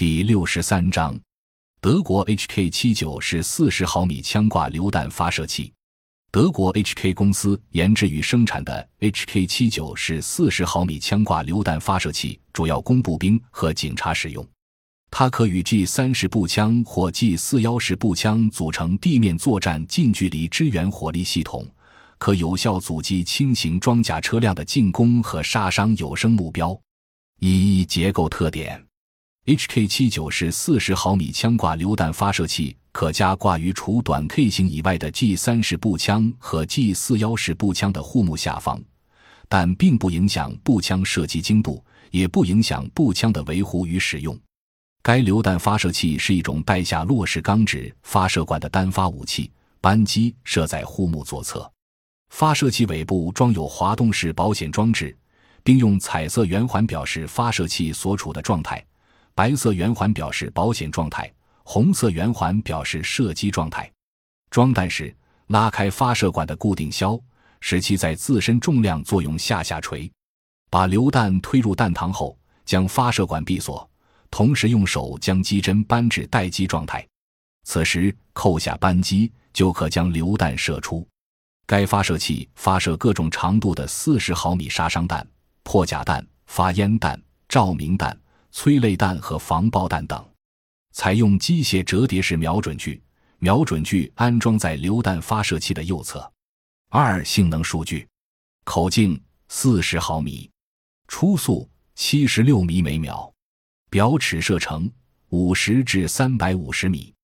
第六十三章，德国 HK 七九是四十毫米枪挂榴弹发射器。德国 HK 公司研制与生产的 HK 七九是四十毫米枪挂榴弹发射器，主要供步兵和警察使用。它可与 G 三十步枪或 G 四幺式步枪组成地面作战近距离支援火力系统，可有效阻击轻型装甲车辆的进攻和杀伤有生目标。一结构特点。HK 七九是四十毫米枪挂榴弹发射器，可加挂于除短 K 型以外的 G 三式步枪和 G 四幺式步枪的护木下方，但并不影响步枪射击精度，也不影响步枪的维护与使用。该榴弹发射器是一种带下落式钢制发射管的单发武器，扳机设在护木左侧，发射器尾部装有滑动式保险装置，并用彩色圆环表示发射器所处的状态。白色圆环表示保险状态，红色圆环表示射击状态。装弹时，拉开发射管的固定销，使其在自身重量作用下下垂。把榴弹推入弹膛后，将发射管闭锁，同时用手将机针扳至待机状态。此时扣下扳机，就可将榴弹射出。该发射器发射各种长度的四十毫米杀伤弹、破甲弹、发烟弹、照明弹。催泪弹和防爆弹等，采用机械折叠式瞄准具，瞄准具安装在榴弹发射器的右侧。二、性能数据：口径四十毫米，初速七十六米每秒，表尺射程五十至三百五十米。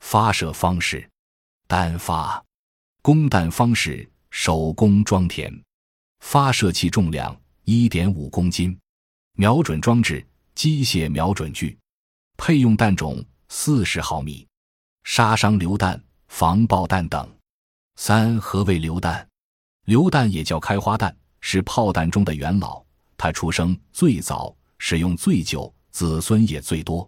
发射方式：单发，供弹方式手工装填。发射器重量一点五公斤，瞄准装置。机械瞄准具，配用弹种四十毫米，杀伤榴弹、防爆弹等。三何谓榴弹？榴弹也叫开花弹，是炮弹中的元老，它出生最早，使用最久，子孙也最多。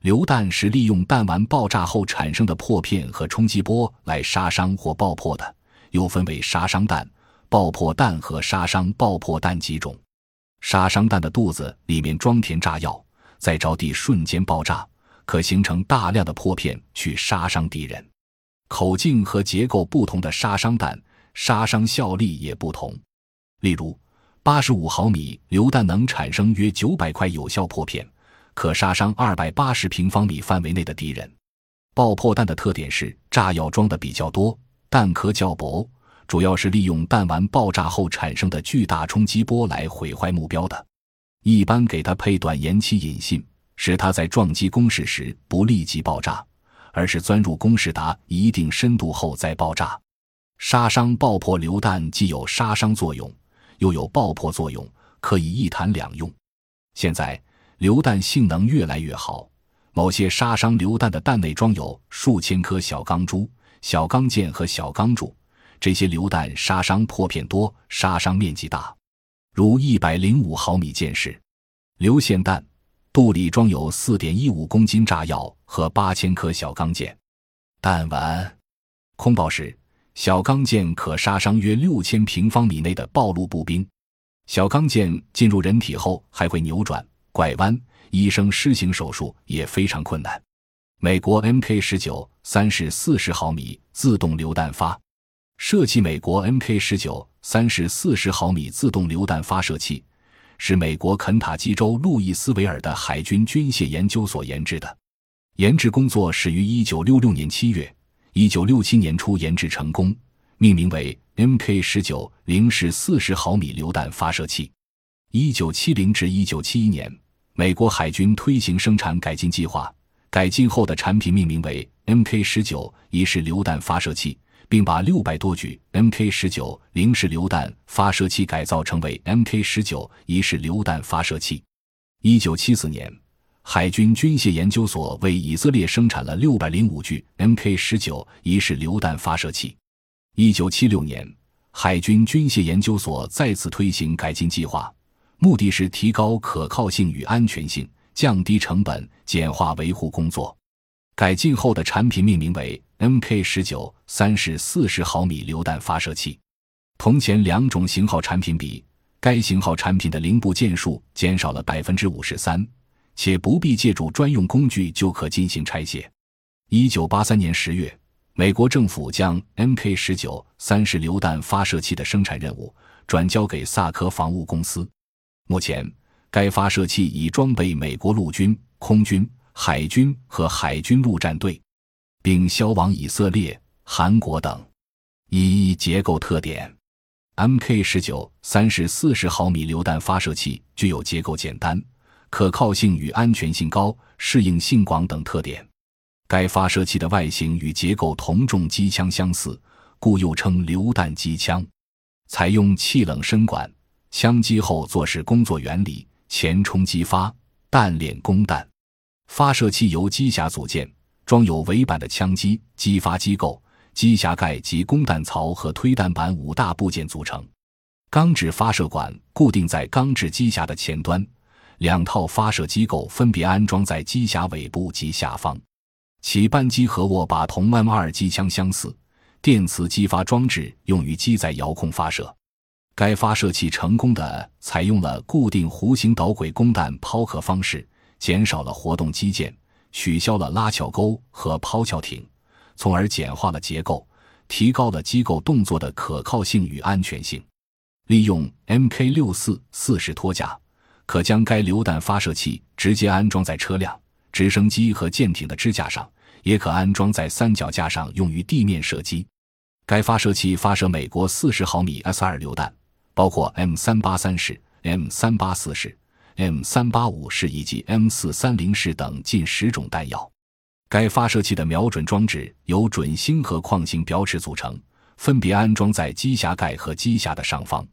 榴弹是利用弹丸爆炸后产生的破片和冲击波来杀伤或爆破的，又分为杀伤弹、爆破弹和杀伤爆破弹几种。杀伤弹的肚子里面装填炸药，在着地瞬间爆炸，可形成大量的破片去杀伤敌人。口径和结构不同的杀伤弹，杀伤效力也不同。例如，八十五毫米榴弹能产生约九百块有效破片，可杀伤二百八十平方米范围内的敌人。爆破弹的特点是炸药装的比较多，弹壳较薄。主要是利用弹丸爆炸后产生的巨大冲击波来毁坏目标的，一般给它配短延期引信，使它在撞击工事时不立即爆炸，而是钻入工事达一定深度后再爆炸。杀伤爆破榴弹既有杀伤作用，又有爆破作用，可以一弹两用。现在榴弹性能越来越好，某些杀伤榴弹的弹内装有数千颗小钢珠、小钢剑和小钢柱。这些榴弹杀伤破片多，杀伤面积大，如一百零五毫米箭矢、流线弹，肚里装有四点一五公斤炸药和八千颗小钢箭。弹丸空爆时，小钢剑可杀伤约六千平方米内的暴露步兵。小钢剑进入人体后还会扭转、拐弯，医生施行手术也非常困难。美国 Mk 十九三式四十毫米自动榴弹发。设计美国 Mk 十九三是四十毫米自动榴弹发射器，是美国肯塔基州路易斯维尔的海军军械研究所研制的。研制工作始于一九六六年七月，一九六七年初研制成功，命名为 Mk 十九零式四十毫米榴弹发射器。一九七零至一九七一年，美国海军推行生产改进计划，改进后的产品命名为 Mk 十九一式榴弹发射器。并把六百多具 Mk 十九零式榴弹发射器改造成为 Mk 十九一式榴弹发射器。一九七四年，海军军械研究所为以色列生产了六百零五具 Mk 十九一式榴弹发射器。一九七六年，海军军械研究所再次推行改进计划，目的是提高可靠性与安全性，降低成本，简化维护工作。改进后的产品命名为 Mk 十九三式四十毫米榴弹发射器，同前两种型号产品比，该型号产品的零部件数减少了百分之五十三，且不必借助专用工具就可进行拆卸。一九八三年十月，美国政府将 Mk 十九三式榴弹发射器的生产任务转交给萨科防务公司。目前，该发射器已装备美国陆军、空军、海军和海军陆战队，并销往以色列、韩国等。一结构特点：Mk 十九三式四十毫米榴弹发射器具有结构简单、可靠性与安全性高、适应性广等特点。该发射器的外形与结构同重机枪相似，故又称榴弹机枪。采用气冷深管，枪击后做事工作原理。前冲击发弹链供弹，发射器由机匣组件，装有尾板的枪机、机发机构、机匣盖及供弹槽和推弹板五大部件组成。钢制发射管固定在钢制机匣的前端，两套发射机构分别安装在机匣尾部及下方。其扳机和握把同 M 二机枪相似，电磁激发装置用于机载遥控发射。该发射器成功的采用了固定弧形导轨供弹抛壳方式，减少了活动机件，取消了拉翘钩和抛翘艇，从而简化了结构，提高了机构动作的可靠性与安全性。利用 Mk 六四四式托架，可将该榴弹发射器直接安装在车辆、直升机和舰艇的支架上，也可安装在三脚架上用于地面射击。该发射器发射美国四十毫米 S 二榴弹。包括 M 三八三式、M 三八四式、M 三八五式以及 M 四三零式等近十种弹药。该发射器的瞄准装置由准星和矿形表尺组成，分别安装在机匣盖和机匣的上方。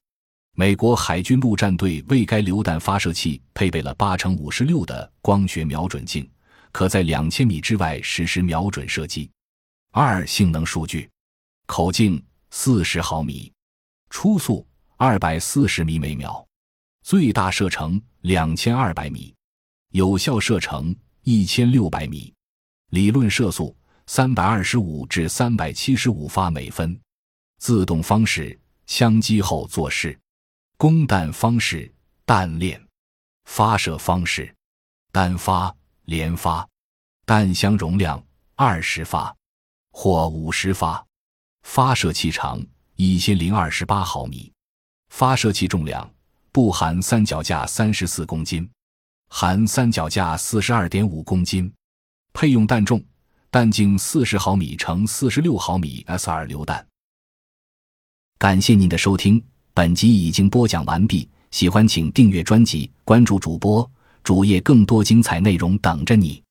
美国海军陆战队为该榴弹发射器配备了八乘五十六的光学瞄准镜，可在两千米之外实施瞄准射击。二、性能数据：口径四十毫米，初速。二百四十米每秒，最大射程两千二百米，有效射程一千六百米，理论射速三百二十五至三百七十五发每分。自动方式，枪击后做事。供弹方式，弹链。发射方式，单发、连发。弹箱容量二十发或五十发。发射器长一千零二十八毫米。发射器重量不含三脚架三十四公斤，含三脚架四十二点五公斤。配用弹重，弹径四十毫米乘四十六毫米 S 二榴弹。感谢您的收听，本集已经播讲完毕。喜欢请订阅专辑，关注主播主页，更多精彩内容等着你。